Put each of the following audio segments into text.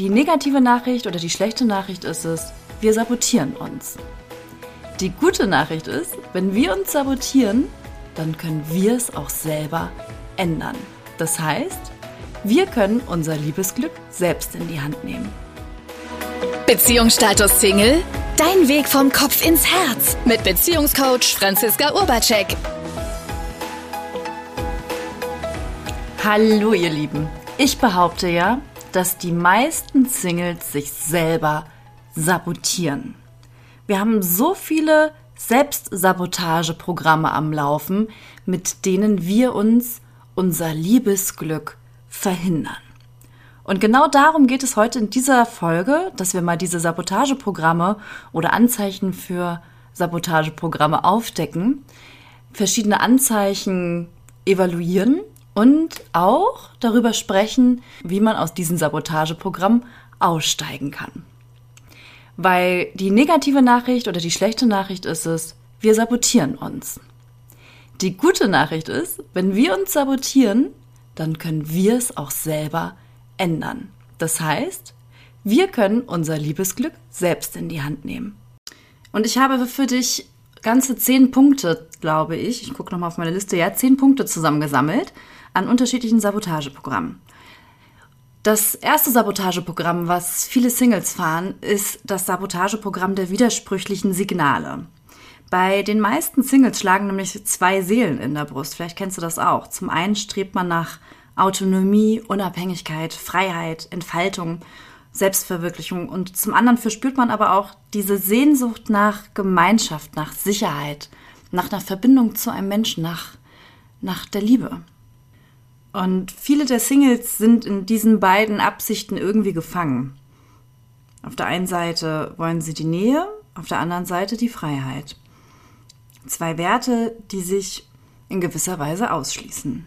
Die negative Nachricht oder die schlechte Nachricht ist es, wir sabotieren uns. Die gute Nachricht ist, wenn wir uns sabotieren, dann können wir es auch selber ändern. Das heißt, wir können unser Liebesglück selbst in die Hand nehmen. Beziehungsstatus Single? Dein Weg vom Kopf ins Herz mit Beziehungscoach Franziska Urbacek. Hallo ihr Lieben. Ich behaupte ja, dass die meisten Singles sich selber sabotieren. Wir haben so viele Selbstsabotageprogramme am Laufen, mit denen wir uns unser Liebesglück verhindern. Und genau darum geht es heute in dieser Folge, dass wir mal diese Sabotageprogramme oder Anzeichen für Sabotageprogramme aufdecken, verschiedene Anzeichen evaluieren und auch darüber sprechen, wie man aus diesem Sabotageprogramm aussteigen kann. Weil die negative Nachricht oder die schlechte Nachricht ist es, wir sabotieren uns. Die gute Nachricht ist, wenn wir uns sabotieren, dann können wir es auch selber ändern. Das heißt, wir können unser Liebesglück selbst in die Hand nehmen. Und ich habe für dich ganze zehn Punkte, glaube ich, ich gucke nochmal auf meine Liste, ja, zehn Punkte zusammengesammelt an unterschiedlichen Sabotageprogrammen. Das erste Sabotageprogramm, was viele Singles fahren, ist das Sabotageprogramm der widersprüchlichen Signale. Bei den meisten Singles schlagen nämlich zwei Seelen in der Brust. Vielleicht kennst du das auch. Zum einen strebt man nach Autonomie, Unabhängigkeit, Freiheit, Entfaltung, Selbstverwirklichung und zum anderen verspürt man aber auch diese Sehnsucht nach Gemeinschaft, nach Sicherheit, nach einer Verbindung zu einem Menschen, nach, nach der Liebe. Und viele der Singles sind in diesen beiden Absichten irgendwie gefangen. Auf der einen Seite wollen sie die Nähe, auf der anderen Seite die Freiheit. Zwei Werte, die sich in gewisser Weise ausschließen.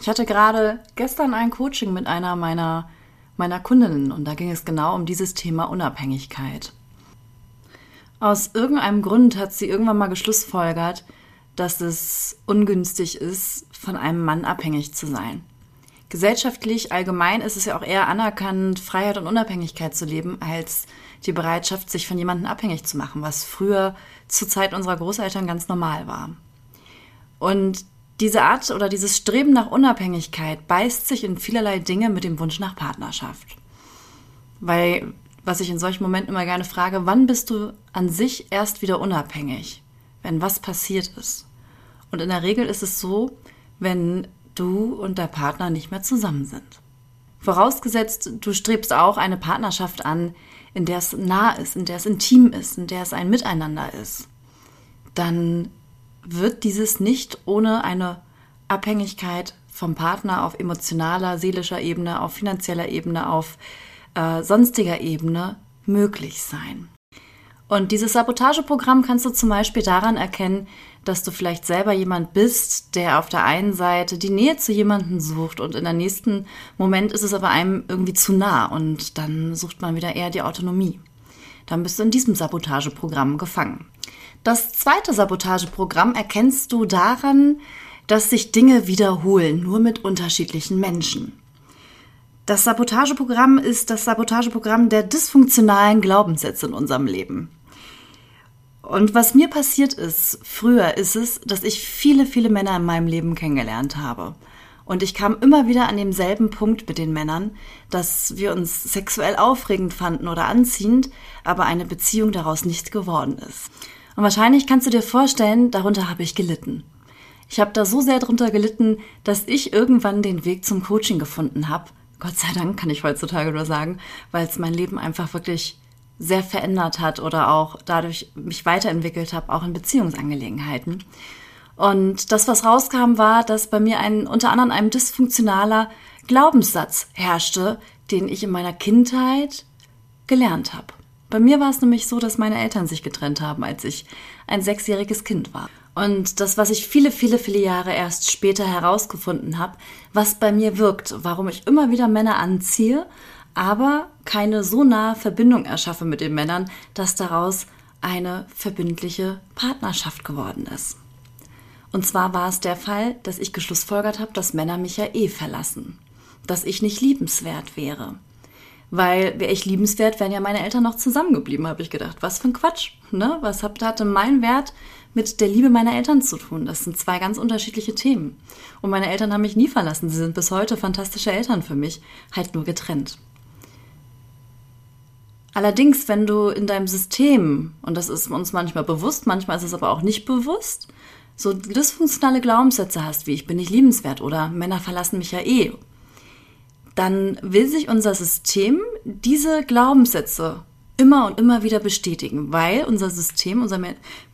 Ich hatte gerade gestern ein Coaching mit einer meiner, meiner Kundinnen und da ging es genau um dieses Thema Unabhängigkeit. Aus irgendeinem Grund hat sie irgendwann mal geschlussfolgert, dass es ungünstig ist, von einem Mann abhängig zu sein. Gesellschaftlich allgemein ist es ja auch eher anerkannt, Freiheit und Unabhängigkeit zu leben, als die Bereitschaft, sich von jemandem abhängig zu machen, was früher zur Zeit unserer Großeltern ganz normal war. Und diese Art oder dieses Streben nach Unabhängigkeit beißt sich in vielerlei Dinge mit dem Wunsch nach Partnerschaft. Weil, was ich in solchen Momenten immer gerne frage, wann bist du an sich erst wieder unabhängig? Wenn was passiert ist? Und in der Regel ist es so, wenn du und der Partner nicht mehr zusammen sind. Vorausgesetzt, du strebst auch eine Partnerschaft an, in der es nah ist, in der es intim ist, in der es ein Miteinander ist, dann wird dieses nicht ohne eine Abhängigkeit vom Partner auf emotionaler, seelischer Ebene, auf finanzieller Ebene, auf äh, sonstiger Ebene möglich sein. Und dieses Sabotageprogramm kannst du zum Beispiel daran erkennen, dass du vielleicht selber jemand bist, der auf der einen Seite die Nähe zu jemandem sucht und in der nächsten Moment ist es aber einem irgendwie zu nah und dann sucht man wieder eher die Autonomie. Dann bist du in diesem Sabotageprogramm gefangen. Das zweite Sabotageprogramm erkennst du daran, dass sich Dinge wiederholen, nur mit unterschiedlichen Menschen. Das Sabotageprogramm ist das Sabotageprogramm der dysfunktionalen Glaubenssätze in unserem Leben. Und was mir passiert ist, früher ist es, dass ich viele, viele Männer in meinem Leben kennengelernt habe. Und ich kam immer wieder an demselben Punkt mit den Männern, dass wir uns sexuell aufregend fanden oder anziehend, aber eine Beziehung daraus nicht geworden ist. Und wahrscheinlich kannst du dir vorstellen, darunter habe ich gelitten. Ich habe da so sehr drunter gelitten, dass ich irgendwann den Weg zum Coaching gefunden habe. Gott sei Dank kann ich heutzutage nur sagen, weil es mein Leben einfach wirklich sehr verändert hat oder auch dadurch mich weiterentwickelt habe, auch in Beziehungsangelegenheiten. Und das, was rauskam, war, dass bei mir ein, unter anderem ein dysfunktionaler Glaubenssatz herrschte, den ich in meiner Kindheit gelernt habe. Bei mir war es nämlich so, dass meine Eltern sich getrennt haben, als ich ein sechsjähriges Kind war. Und das, was ich viele, viele, viele Jahre erst später herausgefunden habe, was bei mir wirkt, warum ich immer wieder Männer anziehe, aber keine so nahe Verbindung erschaffe mit den Männern, dass daraus eine verbindliche Partnerschaft geworden ist. Und zwar war es der Fall, dass ich geschlussfolgert habe, dass Männer mich ja eh verlassen, dass ich nicht liebenswert wäre, Weil wäre ich liebenswert, wären ja meine Eltern noch zusammengeblieben, habe ich gedacht. Was für ein Quatsch, ne? Was hat, hatte mein Wert mit der Liebe meiner Eltern zu tun? Das sind zwei ganz unterschiedliche Themen. Und meine Eltern haben mich nie verlassen. Sie sind bis heute fantastische Eltern für mich, halt nur getrennt. Allerdings, wenn du in deinem System, und das ist uns manchmal bewusst, manchmal ist es aber auch nicht bewusst, so dysfunktionale Glaubenssätze hast, wie ich bin nicht liebenswert oder Männer verlassen mich ja eh, dann will sich unser System diese Glaubenssätze immer und immer wieder bestätigen, weil unser System, unser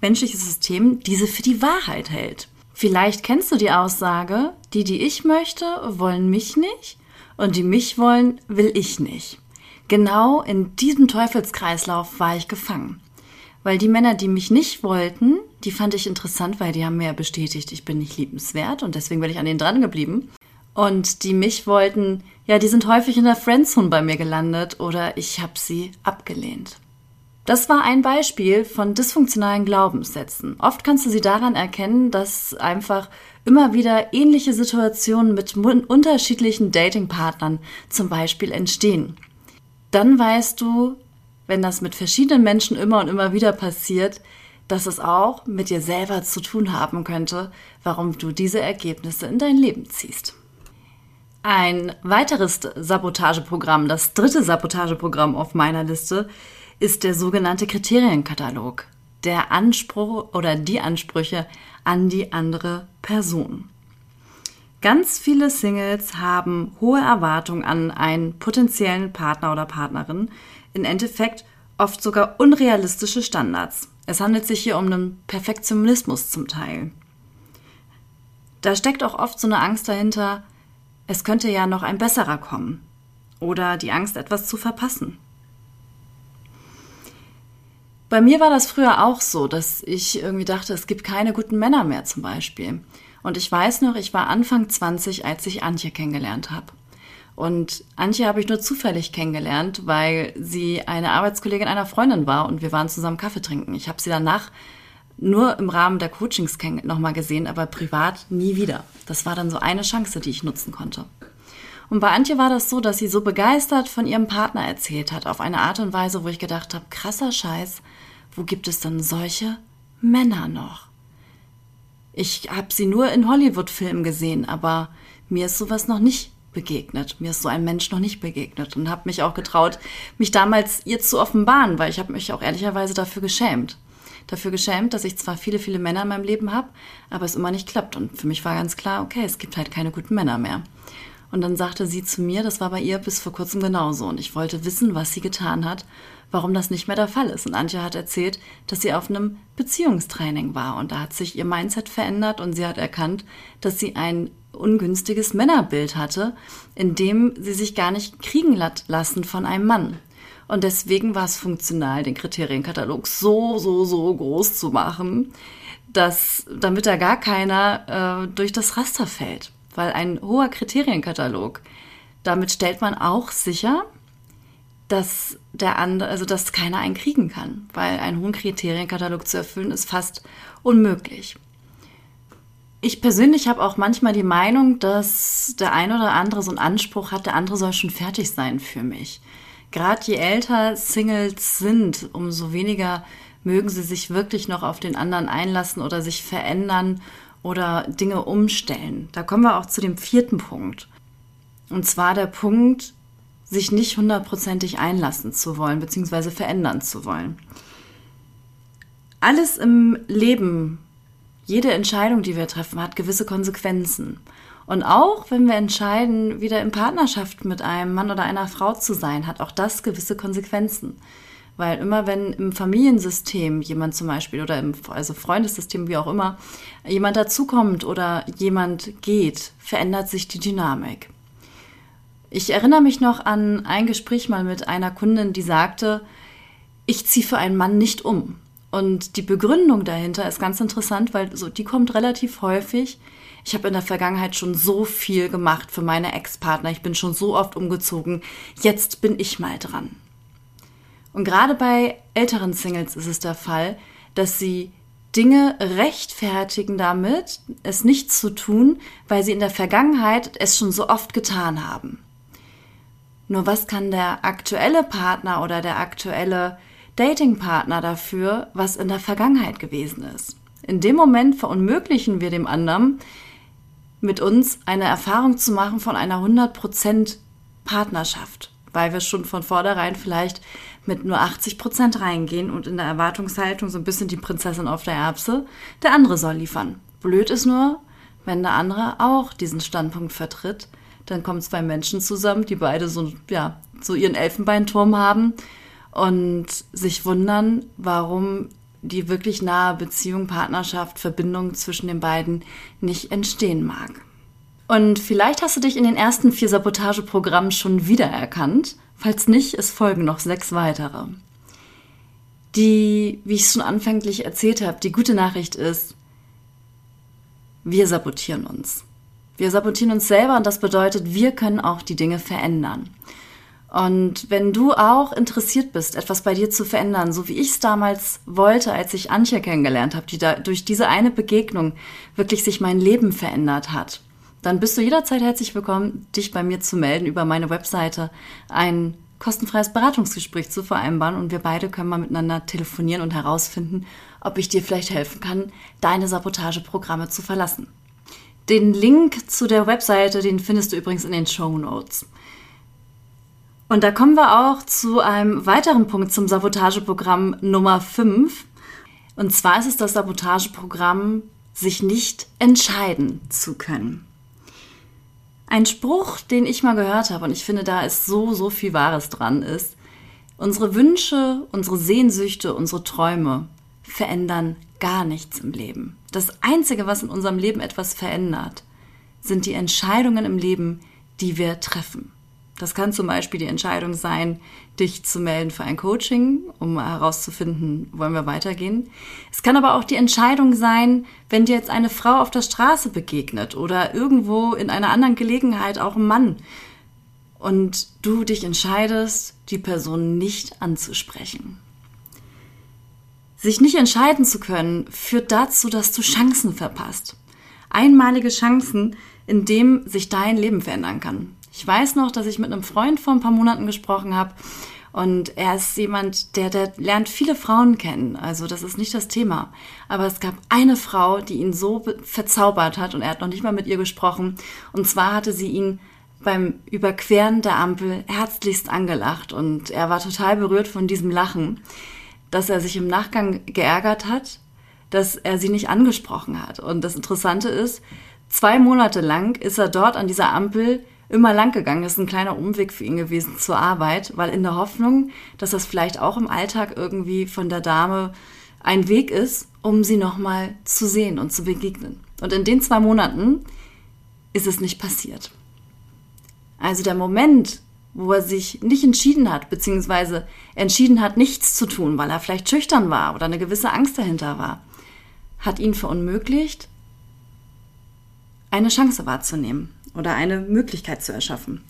menschliches System diese für die Wahrheit hält. Vielleicht kennst du die Aussage, die, die ich möchte, wollen mich nicht und die mich wollen, will ich nicht. Genau in diesem Teufelskreislauf war ich gefangen. Weil die Männer, die mich nicht wollten, die fand ich interessant, weil die haben mir bestätigt, ich bin nicht liebenswert und deswegen bin ich an denen dran geblieben. Und die mich wollten, ja, die sind häufig in der Friendzone bei mir gelandet oder ich habe sie abgelehnt. Das war ein Beispiel von dysfunktionalen Glaubenssätzen. Oft kannst du sie daran erkennen, dass einfach immer wieder ähnliche Situationen mit unterschiedlichen Datingpartnern zum Beispiel entstehen. Dann weißt du, wenn das mit verschiedenen Menschen immer und immer wieder passiert, dass es auch mit dir selber zu tun haben könnte, warum du diese Ergebnisse in dein Leben ziehst. Ein weiteres Sabotageprogramm, das dritte Sabotageprogramm auf meiner Liste, ist der sogenannte Kriterienkatalog. Der Anspruch oder die Ansprüche an die andere Person. Ganz viele Singles haben hohe Erwartungen an einen potenziellen Partner oder Partnerin, im Endeffekt oft sogar unrealistische Standards. Es handelt sich hier um einen Perfektionismus zum Teil. Da steckt auch oft so eine Angst dahinter, es könnte ja noch ein besserer kommen. Oder die Angst, etwas zu verpassen. Bei mir war das früher auch so, dass ich irgendwie dachte, es gibt keine guten Männer mehr zum Beispiel. Und ich weiß noch, ich war Anfang 20, als ich Antje kennengelernt habe. Und Antje habe ich nur zufällig kennengelernt, weil sie eine Arbeitskollegin einer Freundin war und wir waren zusammen Kaffee trinken. Ich habe sie danach nur im Rahmen der Coachings nochmal gesehen, aber privat nie wieder. Das war dann so eine Chance, die ich nutzen konnte. Und bei Antje war das so, dass sie so begeistert von ihrem Partner erzählt hat, auf eine Art und Weise, wo ich gedacht habe, krasser Scheiß, wo gibt es denn solche Männer noch? Ich habe sie nur in Hollywood-Filmen gesehen, aber mir ist sowas noch nicht begegnet. Mir ist so ein Mensch noch nicht begegnet und habe mich auch getraut, mich damals ihr zu offenbaren, weil ich habe mich auch ehrlicherweise dafür geschämt. Dafür geschämt, dass ich zwar viele, viele Männer in meinem Leben habe, aber es immer nicht klappt. Und für mich war ganz klar, okay, es gibt halt keine guten Männer mehr. Und dann sagte sie zu mir, das war bei ihr bis vor kurzem genauso. Und ich wollte wissen, was sie getan hat, warum das nicht mehr der Fall ist. Und Antje hat erzählt, dass sie auf einem Beziehungstraining war. Und da hat sich ihr Mindset verändert und sie hat erkannt, dass sie ein ungünstiges Männerbild hatte, in dem sie sich gar nicht kriegen lassen von einem Mann. Und deswegen war es funktional, den Kriterienkatalog so, so, so groß zu machen, dass, damit da gar keiner äh, durch das Raster fällt. Weil ein hoher Kriterienkatalog, damit stellt man auch sicher, dass der andere, also dass keiner einen kriegen kann, weil einen hohen Kriterienkatalog zu erfüllen ist fast unmöglich. Ich persönlich habe auch manchmal die Meinung, dass der eine oder andere so einen Anspruch hat, der andere soll schon fertig sein für mich. Gerade je älter Singles sind, umso weniger mögen sie sich wirklich noch auf den anderen einlassen oder sich verändern oder Dinge umstellen. Da kommen wir auch zu dem vierten Punkt. Und zwar der Punkt, sich nicht hundertprozentig einlassen zu wollen, beziehungsweise verändern zu wollen. Alles im Leben jede Entscheidung, die wir treffen, hat gewisse Konsequenzen. Und auch wenn wir entscheiden, wieder in Partnerschaft mit einem Mann oder einer Frau zu sein, hat auch das gewisse Konsequenzen. Weil immer wenn im Familiensystem jemand zum Beispiel oder im also Freundessystem, wie auch immer, jemand dazukommt oder jemand geht, verändert sich die Dynamik. Ich erinnere mich noch an ein Gespräch mal mit einer Kundin, die sagte, ich ziehe für einen Mann nicht um. Und die Begründung dahinter ist ganz interessant, weil so die kommt relativ häufig. Ich habe in der Vergangenheit schon so viel gemacht für meine Ex-Partner. Ich bin schon so oft umgezogen. Jetzt bin ich mal dran. Und gerade bei älteren Singles ist es der Fall, dass sie Dinge rechtfertigen damit, es nicht zu tun, weil sie in der Vergangenheit es schon so oft getan haben. Nur was kann der aktuelle Partner oder der aktuelle Datingpartner dafür, was in der Vergangenheit gewesen ist? In dem Moment verunmöglichen wir dem anderen, mit uns eine Erfahrung zu machen von einer 100% Partnerschaft, weil wir schon von vornherein vielleicht mit nur 80% reingehen und in der Erwartungshaltung so ein bisschen die Prinzessin auf der Erbse, der andere soll liefern. Blöd ist nur, wenn der andere auch diesen Standpunkt vertritt, dann kommen zwei Menschen zusammen, die beide so, ja, so ihren Elfenbeinturm haben und sich wundern, warum die wirklich nahe Beziehung, Partnerschaft, Verbindung zwischen den beiden nicht entstehen mag. Und vielleicht hast du dich in den ersten vier Sabotageprogrammen schon wiedererkannt. Falls nicht, es folgen noch sechs weitere. Die, wie ich es schon anfänglich erzählt habe, die gute Nachricht ist, wir sabotieren uns. Wir sabotieren uns selber und das bedeutet, wir können auch die Dinge verändern. Und wenn du auch interessiert bist, etwas bei dir zu verändern, so wie ich es damals wollte, als ich Antje kennengelernt habe, die da durch diese eine Begegnung wirklich sich mein Leben verändert hat, dann bist du jederzeit herzlich willkommen, dich bei mir zu melden über meine Webseite, ein kostenfreies Beratungsgespräch zu vereinbaren und wir beide können mal miteinander telefonieren und herausfinden, ob ich dir vielleicht helfen kann, deine Sabotageprogramme zu verlassen. Den Link zu der Webseite, den findest du übrigens in den Show Notes. Und da kommen wir auch zu einem weiteren Punkt zum Sabotageprogramm Nummer 5. Und zwar ist es das Sabotageprogramm, sich nicht entscheiden zu können. Ein Spruch, den ich mal gehört habe, und ich finde, da ist so, so viel Wahres dran, ist, unsere Wünsche, unsere Sehnsüchte, unsere Träume verändern gar nichts im Leben. Das Einzige, was in unserem Leben etwas verändert, sind die Entscheidungen im Leben, die wir treffen. Das kann zum Beispiel die Entscheidung sein, dich zu melden für ein Coaching, um herauszufinden, wollen wir weitergehen. Es kann aber auch die Entscheidung sein, wenn dir jetzt eine Frau auf der Straße begegnet oder irgendwo in einer anderen Gelegenheit auch ein Mann und du dich entscheidest, die Person nicht anzusprechen. Sich nicht entscheiden zu können, führt dazu, dass du Chancen verpasst. Einmalige Chancen, in dem sich dein Leben verändern kann. Ich weiß noch, dass ich mit einem Freund vor ein paar Monaten gesprochen habe und er ist jemand, der, der lernt viele Frauen kennen. Also das ist nicht das Thema. Aber es gab eine Frau, die ihn so verzaubert hat und er hat noch nicht mal mit ihr gesprochen. Und zwar hatte sie ihn beim Überqueren der Ampel herzlichst angelacht und er war total berührt von diesem Lachen, dass er sich im Nachgang geärgert hat, dass er sie nicht angesprochen hat. Und das Interessante ist, zwei Monate lang ist er dort an dieser Ampel immer lang gegangen. Das ist ein kleiner Umweg für ihn gewesen zur Arbeit, weil in der Hoffnung, dass das vielleicht auch im Alltag irgendwie von der Dame ein Weg ist, um sie nochmal zu sehen und zu begegnen. Und in den zwei Monaten ist es nicht passiert. Also der Moment, wo er sich nicht entschieden hat, beziehungsweise entschieden hat, nichts zu tun, weil er vielleicht schüchtern war oder eine gewisse Angst dahinter war, hat ihn verunmöglicht, eine Chance wahrzunehmen oder eine Möglichkeit zu erschaffen.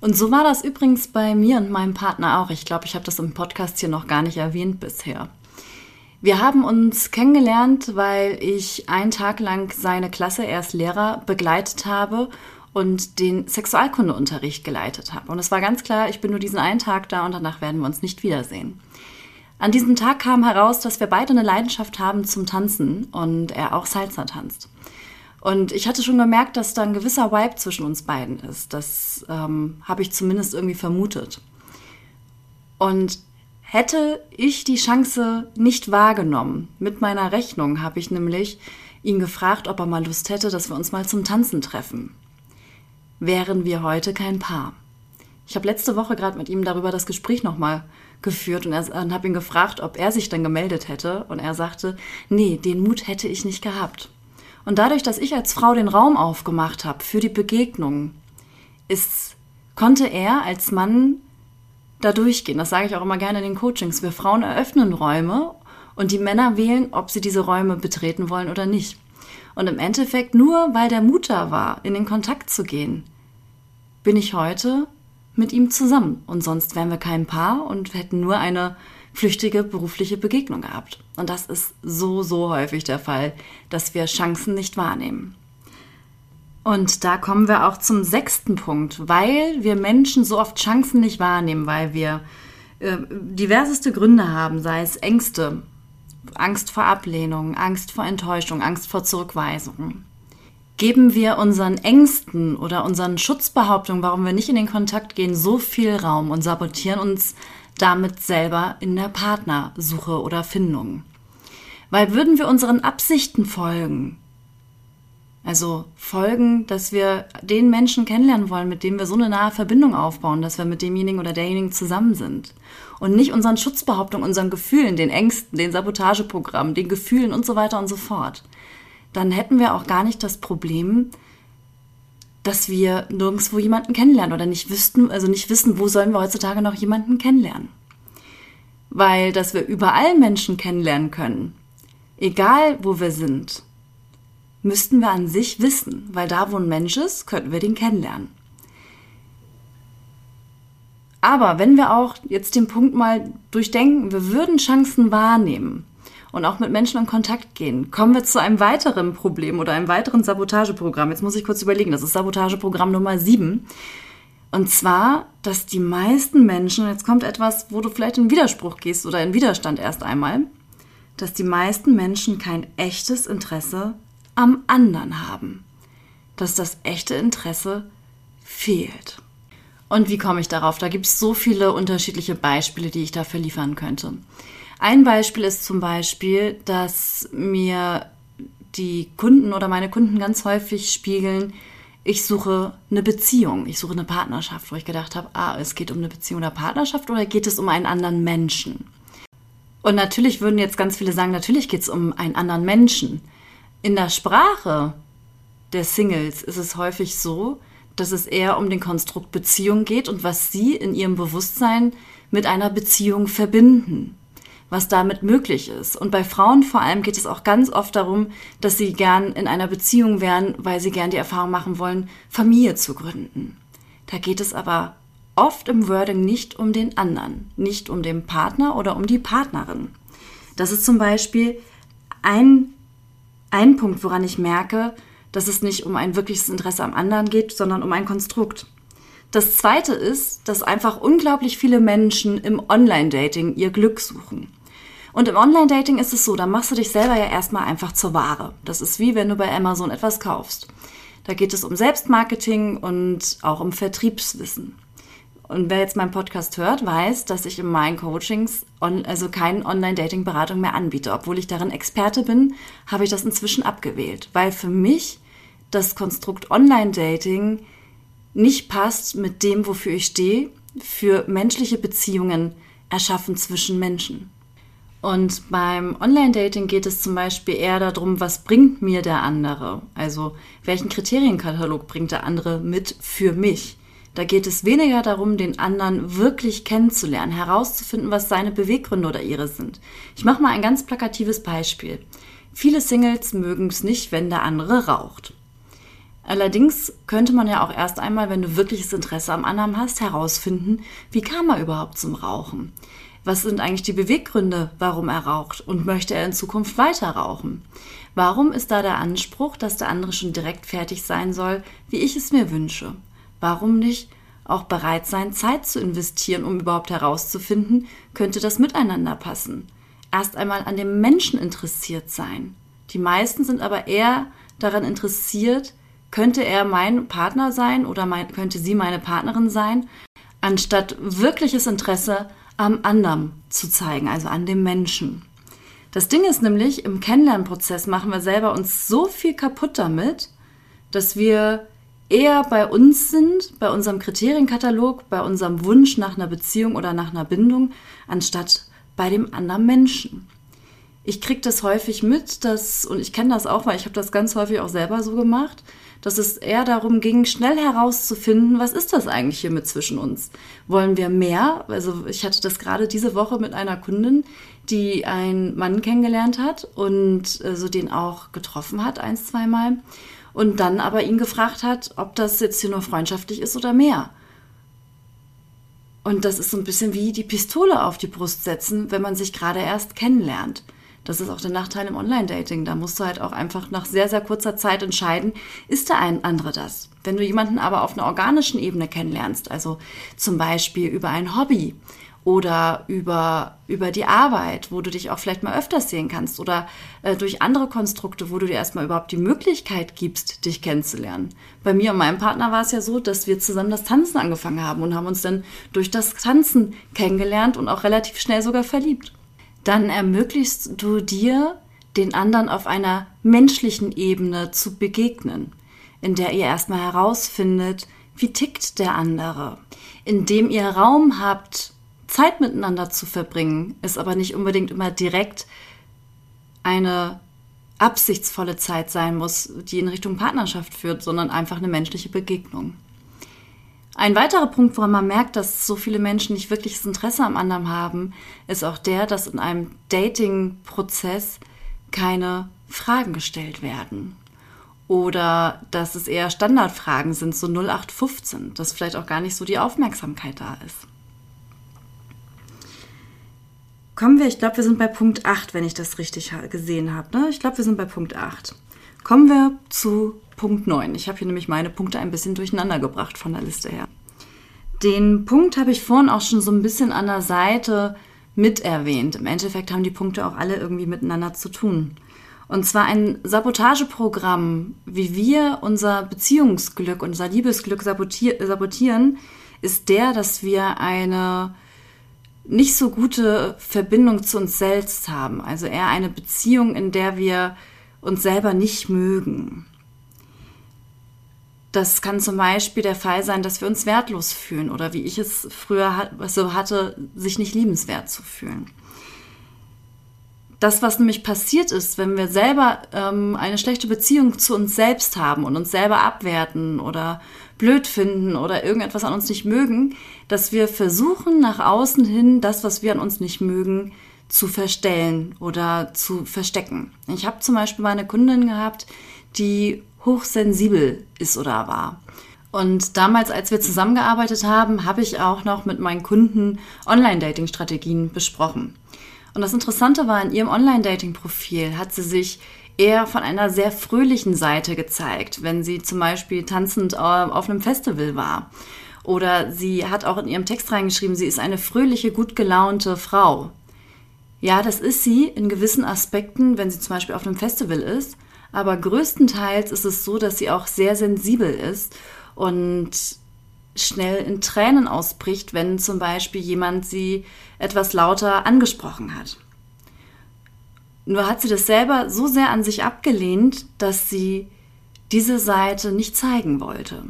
Und so war das übrigens bei mir und meinem Partner auch. Ich glaube, ich habe das im Podcast hier noch gar nicht erwähnt bisher. Wir haben uns kennengelernt, weil ich einen Tag lang seine Klasse, er ist Lehrer, begleitet habe und den Sexualkundeunterricht geleitet habe. Und es war ganz klar, ich bin nur diesen einen Tag da und danach werden wir uns nicht wiedersehen. An diesem Tag kam heraus, dass wir beide eine Leidenschaft haben zum Tanzen und er auch Salsa tanzt. Und ich hatte schon gemerkt, dass da ein gewisser Vibe zwischen uns beiden ist. Das ähm, habe ich zumindest irgendwie vermutet. Und hätte ich die Chance nicht wahrgenommen, mit meiner Rechnung habe ich nämlich ihn gefragt, ob er mal Lust hätte, dass wir uns mal zum Tanzen treffen. Wären wir heute kein Paar. Ich habe letzte Woche gerade mit ihm darüber das Gespräch nochmal geführt und, und habe ihn gefragt, ob er sich dann gemeldet hätte. Und er sagte, nee, den Mut hätte ich nicht gehabt. Und dadurch, dass ich als Frau den Raum aufgemacht habe für die Begegnung, ist, konnte er als Mann da durchgehen. Das sage ich auch immer gerne in den Coachings. Wir Frauen eröffnen Räume und die Männer wählen, ob sie diese Räume betreten wollen oder nicht. Und im Endeffekt, nur weil der Mut da war, in den Kontakt zu gehen, bin ich heute mit ihm zusammen. Und sonst wären wir kein Paar und hätten nur eine flüchtige berufliche Begegnung gehabt. Und das ist so, so häufig der Fall, dass wir Chancen nicht wahrnehmen. Und da kommen wir auch zum sechsten Punkt, weil wir Menschen so oft Chancen nicht wahrnehmen, weil wir äh, diverseste Gründe haben, sei es Ängste, Angst vor Ablehnung, Angst vor Enttäuschung, Angst vor Zurückweisung. Geben wir unseren Ängsten oder unseren Schutzbehauptungen, warum wir nicht in den Kontakt gehen, so viel Raum und sabotieren uns damit selber in der Partnersuche oder Findung. Weil würden wir unseren Absichten folgen, also folgen, dass wir den Menschen kennenlernen wollen, mit dem wir so eine nahe Verbindung aufbauen, dass wir mit demjenigen oder derjenigen zusammen sind. Und nicht unseren Schutzbehauptungen, unseren Gefühlen, den Ängsten, den Sabotageprogrammen, den Gefühlen und so weiter und so fort. Dann hätten wir auch gar nicht das Problem, dass wir nirgendwo jemanden kennenlernen oder nicht wüssten, also nicht wissen, wo sollen wir heutzutage noch jemanden kennenlernen. Weil, dass wir überall Menschen kennenlernen können, egal wo wir sind, müssten wir an sich wissen, weil da, wo ein Mensch ist, könnten wir den kennenlernen. Aber wenn wir auch jetzt den Punkt mal durchdenken, wir würden Chancen wahrnehmen und auch mit Menschen in Kontakt gehen, kommen wir zu einem weiteren Problem oder einem weiteren Sabotageprogramm. Jetzt muss ich kurz überlegen, das ist Sabotageprogramm Nummer 7. Und zwar, dass die meisten Menschen, jetzt kommt etwas, wo du vielleicht in Widerspruch gehst oder in Widerstand erst einmal, dass die meisten Menschen kein echtes Interesse am anderen haben, dass das echte Interesse fehlt. Und wie komme ich darauf? Da gibt es so viele unterschiedliche Beispiele, die ich dafür liefern könnte. Ein Beispiel ist zum Beispiel, dass mir die Kunden oder meine Kunden ganz häufig spiegeln, ich suche eine Beziehung, ich suche eine Partnerschaft, wo ich gedacht habe, ah, es geht um eine Beziehung oder Partnerschaft oder geht es um einen anderen Menschen? Und natürlich würden jetzt ganz viele sagen, natürlich geht es um einen anderen Menschen. In der Sprache der Singles ist es häufig so, dass es eher um den Konstrukt Beziehung geht und was sie in ihrem Bewusstsein mit einer Beziehung verbinden, was damit möglich ist. Und bei Frauen vor allem geht es auch ganz oft darum, dass sie gern in einer Beziehung wären, weil sie gern die Erfahrung machen wollen, Familie zu gründen. Da geht es aber oft im Wording nicht um den anderen, nicht um den Partner oder um die Partnerin. Das ist zum Beispiel ein ein Punkt, woran ich merke, dass es nicht um ein wirkliches Interesse am anderen geht, sondern um ein Konstrukt. Das zweite ist, dass einfach unglaublich viele Menschen im Online-Dating ihr Glück suchen. Und im Online-Dating ist es so, da machst du dich selber ja erstmal einfach zur Ware. Das ist wie wenn du bei Amazon etwas kaufst. Da geht es um Selbstmarketing und auch um Vertriebswissen. Und wer jetzt meinen Podcast hört, weiß, dass ich in meinen Coachings on, also keine Online-Dating-Beratung mehr anbiete. Obwohl ich darin Experte bin, habe ich das inzwischen abgewählt, weil für mich das Konstrukt Online-Dating nicht passt mit dem, wofür ich stehe, für menschliche Beziehungen erschaffen zwischen Menschen. Und beim Online-Dating geht es zum Beispiel eher darum, was bringt mir der andere? Also welchen Kriterienkatalog bringt der andere mit für mich? Da geht es weniger darum, den anderen wirklich kennenzulernen, herauszufinden, was seine Beweggründe oder ihre sind. Ich mache mal ein ganz plakatives Beispiel. Viele Singles mögen es nicht, wenn der andere raucht. Allerdings könnte man ja auch erst einmal, wenn du wirkliches Interesse am anderen hast, herausfinden, wie kam er überhaupt zum Rauchen? Was sind eigentlich die Beweggründe, warum er raucht? Und möchte er in Zukunft weiter rauchen? Warum ist da der Anspruch, dass der andere schon direkt fertig sein soll, wie ich es mir wünsche? Warum nicht auch bereit sein, Zeit zu investieren, um überhaupt herauszufinden, könnte das miteinander passen? Erst einmal an dem Menschen interessiert sein. Die meisten sind aber eher daran interessiert, könnte er mein Partner sein oder mein, könnte sie meine Partnerin sein, anstatt wirkliches Interesse am anderen zu zeigen, also an dem Menschen. Das Ding ist nämlich, im Kennenlernprozess machen wir selber uns so viel kaputt damit, dass wir eher bei uns sind, bei unserem Kriterienkatalog, bei unserem Wunsch nach einer Beziehung oder nach einer Bindung, anstatt bei dem anderen Menschen. Ich kriege das häufig mit, dass, und ich kenne das auch, weil ich habe das ganz häufig auch selber so gemacht, dass es eher darum ging, schnell herauszufinden, was ist das eigentlich hier mit zwischen uns? Wollen wir mehr? Also ich hatte das gerade diese Woche mit einer Kundin, die einen Mann kennengelernt hat und äh, so den auch getroffen hat, eins, zweimal und dann aber ihn gefragt hat, ob das jetzt hier nur freundschaftlich ist oder mehr. Und das ist so ein bisschen wie die Pistole auf die Brust setzen, wenn man sich gerade erst kennenlernt. Das ist auch der Nachteil im Online-Dating. Da musst du halt auch einfach nach sehr, sehr kurzer Zeit entscheiden, ist der ein andere das? Wenn du jemanden aber auf einer organischen Ebene kennenlernst, also zum Beispiel über ein Hobby oder über, über die Arbeit, wo du dich auch vielleicht mal öfters sehen kannst oder äh, durch andere Konstrukte, wo du dir erstmal überhaupt die Möglichkeit gibst, dich kennenzulernen. Bei mir und meinem Partner war es ja so, dass wir zusammen das Tanzen angefangen haben und haben uns dann durch das Tanzen kennengelernt und auch relativ schnell sogar verliebt dann ermöglichst du dir, den anderen auf einer menschlichen Ebene zu begegnen, in der ihr erstmal herausfindet, wie tickt der andere, indem ihr Raum habt, Zeit miteinander zu verbringen, ist aber nicht unbedingt immer direkt eine absichtsvolle Zeit sein muss, die in Richtung Partnerschaft führt, sondern einfach eine menschliche Begegnung. Ein weiterer Punkt, woran man merkt, dass so viele Menschen nicht wirkliches Interesse am anderen haben, ist auch der, dass in einem Dating-Prozess keine Fragen gestellt werden. Oder dass es eher Standardfragen sind, so 0815, dass vielleicht auch gar nicht so die Aufmerksamkeit da ist. Kommen wir, ich glaube, wir sind bei Punkt 8, wenn ich das richtig gesehen habe. Ne? Ich glaube, wir sind bei Punkt 8. Kommen wir zu Punkt 9. Ich habe hier nämlich meine Punkte ein bisschen durcheinander gebracht von der Liste her. Den Punkt habe ich vorhin auch schon so ein bisschen an der Seite mit erwähnt. Im Endeffekt haben die Punkte auch alle irgendwie miteinander zu tun. Und zwar ein Sabotageprogramm, wie wir unser Beziehungsglück, unser Liebesglück sabotieren, ist der, dass wir eine nicht so gute Verbindung zu uns selbst haben. Also eher eine Beziehung, in der wir uns selber nicht mögen. Das kann zum Beispiel der Fall sein, dass wir uns wertlos fühlen oder wie ich es früher so hatte, sich nicht liebenswert zu fühlen. Das, was nämlich passiert ist, wenn wir selber ähm, eine schlechte Beziehung zu uns selbst haben und uns selber abwerten oder blöd finden oder irgendetwas an uns nicht mögen, dass wir versuchen, nach außen hin das, was wir an uns nicht mögen, zu verstellen oder zu verstecken. Ich habe zum Beispiel mal eine Kundin gehabt, die hochsensibel ist oder war. Und damals, als wir zusammengearbeitet haben, habe ich auch noch mit meinen Kunden Online-Dating-Strategien besprochen. Und das Interessante war, in ihrem Online-Dating-Profil hat sie sich eher von einer sehr fröhlichen Seite gezeigt, wenn sie zum Beispiel tanzend auf einem Festival war. Oder sie hat auch in ihrem Text reingeschrieben, sie ist eine fröhliche, gut gelaunte Frau. Ja, das ist sie in gewissen Aspekten, wenn sie zum Beispiel auf einem Festival ist. Aber größtenteils ist es so, dass sie auch sehr sensibel ist und schnell in Tränen ausbricht, wenn zum Beispiel jemand sie etwas lauter angesprochen hat. Nur hat sie das selber so sehr an sich abgelehnt, dass sie diese Seite nicht zeigen wollte.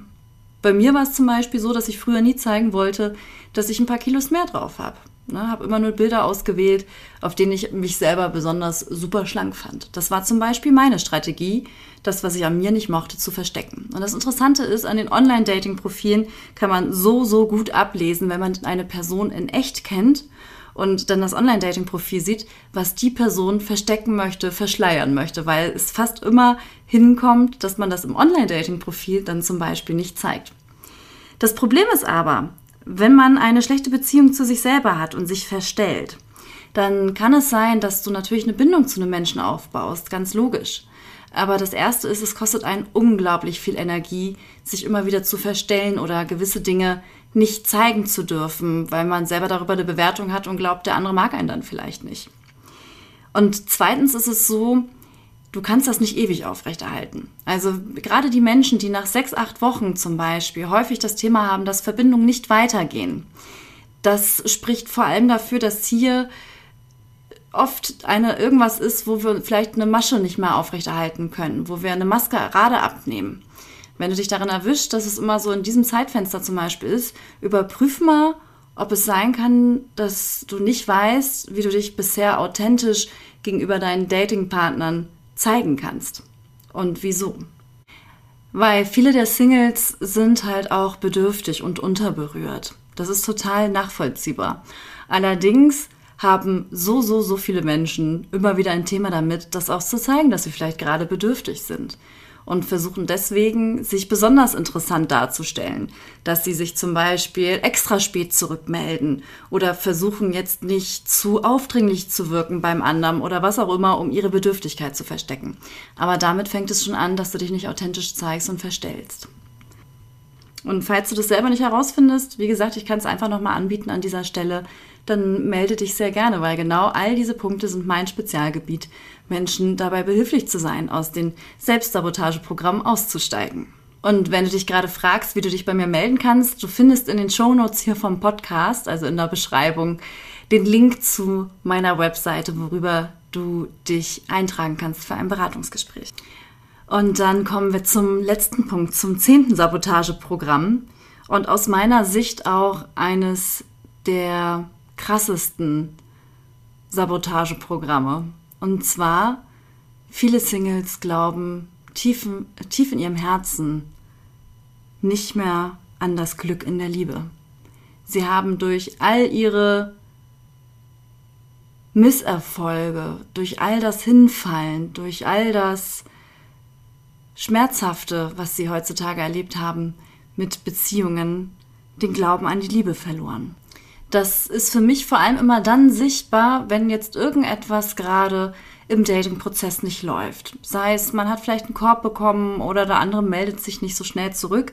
Bei mir war es zum Beispiel so, dass ich früher nie zeigen wollte, dass ich ein paar Kilos mehr drauf habe. Ne, habe immer nur Bilder ausgewählt, auf denen ich mich selber besonders super schlank fand. Das war zum Beispiel meine Strategie, das, was ich an mir nicht mochte, zu verstecken. Und das Interessante ist, an den Online-Dating-Profilen kann man so, so gut ablesen, wenn man eine Person in echt kennt und dann das Online-Dating-Profil sieht, was die Person verstecken möchte, verschleiern möchte, weil es fast immer hinkommt, dass man das im Online-Dating-Profil dann zum Beispiel nicht zeigt. Das Problem ist aber, wenn man eine schlechte Beziehung zu sich selber hat und sich verstellt, dann kann es sein, dass du natürlich eine Bindung zu einem Menschen aufbaust, ganz logisch. Aber das Erste ist, es kostet einen unglaublich viel Energie, sich immer wieder zu verstellen oder gewisse Dinge nicht zeigen zu dürfen, weil man selber darüber eine Bewertung hat und glaubt, der andere mag einen dann vielleicht nicht. Und zweitens ist es so, du kannst das nicht ewig aufrechterhalten. Also gerade die Menschen, die nach sechs, acht Wochen zum Beispiel häufig das Thema haben, dass Verbindungen nicht weitergehen, das spricht vor allem dafür, dass hier oft eine irgendwas ist, wo wir vielleicht eine Masche nicht mehr aufrechterhalten können, wo wir eine Maskerade abnehmen. Wenn du dich darin erwischt, dass es immer so in diesem Zeitfenster zum Beispiel ist, überprüf mal, ob es sein kann, dass du nicht weißt, wie du dich bisher authentisch gegenüber deinen Datingpartnern zeigen kannst. Und wieso? Weil viele der Singles sind halt auch bedürftig und unterberührt. Das ist total nachvollziehbar. Allerdings haben so, so, so viele Menschen immer wieder ein Thema damit, das auch zu zeigen, dass sie vielleicht gerade bedürftig sind. Und versuchen deswegen, sich besonders interessant darzustellen, dass sie sich zum Beispiel extra spät zurückmelden oder versuchen jetzt nicht zu aufdringlich zu wirken beim anderen oder was auch immer, um ihre Bedürftigkeit zu verstecken. Aber damit fängt es schon an, dass du dich nicht authentisch zeigst und verstellst. Und falls du das selber nicht herausfindest, wie gesagt, ich kann es einfach nochmal anbieten an dieser Stelle, dann melde dich sehr gerne, weil genau all diese Punkte sind mein Spezialgebiet, Menschen dabei behilflich zu sein, aus den Selbstsabotageprogrammen auszusteigen. Und wenn du dich gerade fragst, wie du dich bei mir melden kannst, du findest in den Shownotes hier vom Podcast, also in der Beschreibung, den Link zu meiner Webseite, worüber du dich eintragen kannst für ein Beratungsgespräch. Und dann kommen wir zum letzten Punkt, zum zehnten Sabotageprogramm und aus meiner Sicht auch eines der krassesten Sabotageprogramme. Und zwar, viele Singles glauben tief, tief in ihrem Herzen nicht mehr an das Glück in der Liebe. Sie haben durch all ihre Misserfolge, durch all das Hinfallen, durch all das Schmerzhafte, was sie heutzutage erlebt haben mit Beziehungen, den Glauben an die Liebe verloren. Das ist für mich vor allem immer dann sichtbar, wenn jetzt irgendetwas gerade im Dating-Prozess nicht läuft. Sei es, man hat vielleicht einen Korb bekommen oder der andere meldet sich nicht so schnell zurück,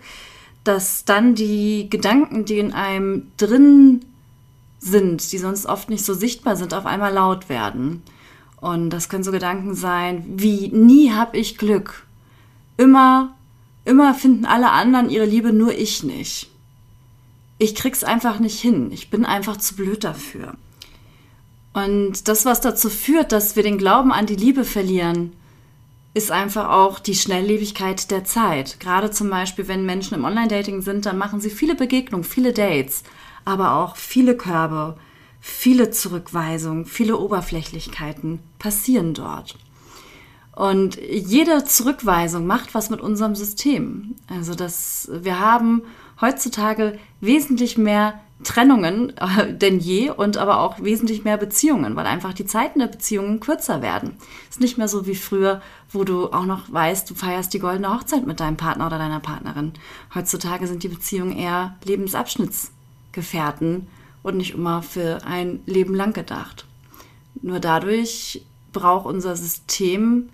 dass dann die Gedanken, die in einem drin sind, die sonst oft nicht so sichtbar sind, auf einmal laut werden. Und das können so Gedanken sein wie, nie habe ich Glück immer, immer finden alle anderen ihre Liebe, nur ich nicht. Ich krieg's einfach nicht hin. Ich bin einfach zu blöd dafür. Und das, was dazu führt, dass wir den Glauben an die Liebe verlieren, ist einfach auch die Schnelllebigkeit der Zeit. Gerade zum Beispiel, wenn Menschen im Online-Dating sind, dann machen sie viele Begegnungen, viele Dates, aber auch viele Körbe, viele Zurückweisungen, viele Oberflächlichkeiten passieren dort. Und jede Zurückweisung macht was mit unserem System. Also das, wir haben heutzutage wesentlich mehr Trennungen äh, denn je und aber auch wesentlich mehr Beziehungen, weil einfach die Zeiten der Beziehungen kürzer werden. Ist nicht mehr so wie früher, wo du auch noch weißt, du feierst die goldene Hochzeit mit deinem Partner oder deiner Partnerin. Heutzutage sind die Beziehungen eher Lebensabschnittsgefährten und nicht immer für ein Leben lang gedacht. Nur dadurch braucht unser System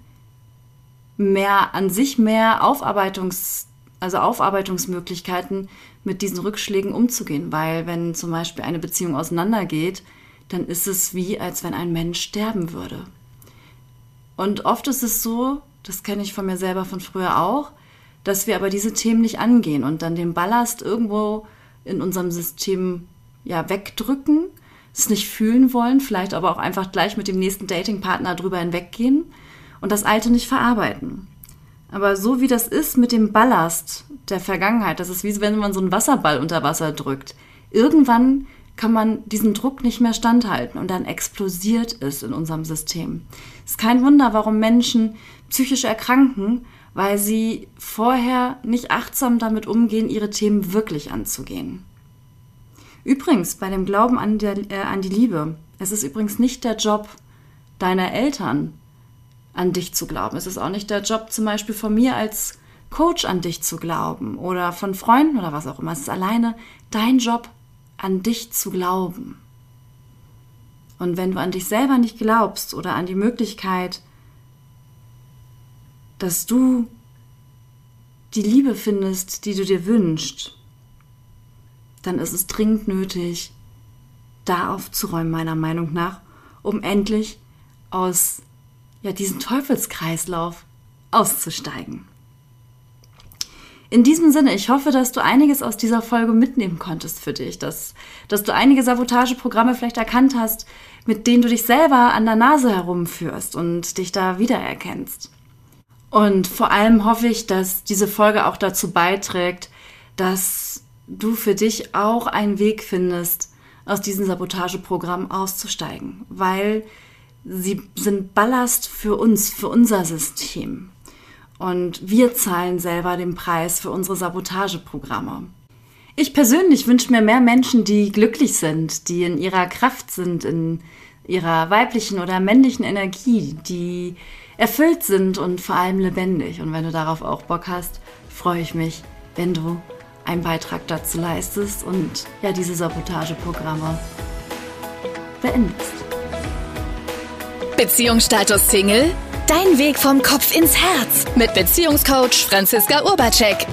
mehr an sich mehr Aufarbeitungs, also Aufarbeitungsmöglichkeiten mit diesen Rückschlägen umzugehen, weil wenn zum Beispiel eine Beziehung auseinandergeht, dann ist es wie, als wenn ein Mensch sterben würde. Und oft ist es so, das kenne ich von mir selber von früher auch, dass wir aber diese Themen nicht angehen und dann den Ballast irgendwo in unserem System ja wegdrücken, es nicht fühlen wollen, vielleicht aber auch einfach gleich mit dem nächsten Datingpartner drüber hinweggehen und das Alte nicht verarbeiten. Aber so wie das ist mit dem Ballast der Vergangenheit, das ist wie wenn man so einen Wasserball unter Wasser drückt. Irgendwann kann man diesen Druck nicht mehr standhalten und dann explosiert es in unserem System. Es ist kein Wunder, warum Menschen psychisch erkranken, weil sie vorher nicht achtsam damit umgehen, ihre Themen wirklich anzugehen. Übrigens, bei dem Glauben an, der, äh, an die Liebe, es ist übrigens nicht der Job deiner Eltern, an dich zu glauben. Es ist auch nicht der Job zum Beispiel von mir als Coach an dich zu glauben oder von Freunden oder was auch immer. Es ist alleine dein Job, an dich zu glauben. Und wenn du an dich selber nicht glaubst oder an die Möglichkeit, dass du die Liebe findest, die du dir wünschst, dann ist es dringend nötig, da aufzuräumen, meiner Meinung nach, um endlich aus ja, diesen Teufelskreislauf auszusteigen. In diesem Sinne, ich hoffe, dass du einiges aus dieser Folge mitnehmen konntest für dich, dass, dass du einige Sabotageprogramme vielleicht erkannt hast, mit denen du dich selber an der Nase herumführst und dich da wiedererkennst. Und vor allem hoffe ich, dass diese Folge auch dazu beiträgt, dass du für dich auch einen Weg findest, aus diesem Sabotageprogramm auszusteigen, weil sie sind Ballast für uns, für unser System. Und wir zahlen selber den Preis für unsere Sabotageprogramme. Ich persönlich wünsche mir mehr Menschen, die glücklich sind, die in ihrer Kraft sind, in ihrer weiblichen oder männlichen Energie, die erfüllt sind und vor allem lebendig. Und wenn du darauf auch Bock hast, freue ich mich, wenn du einen Beitrag dazu leistest und ja diese Sabotageprogramme beendest. Beziehungsstatus Single? Dein Weg vom Kopf ins Herz mit Beziehungscoach Franziska Urbacek.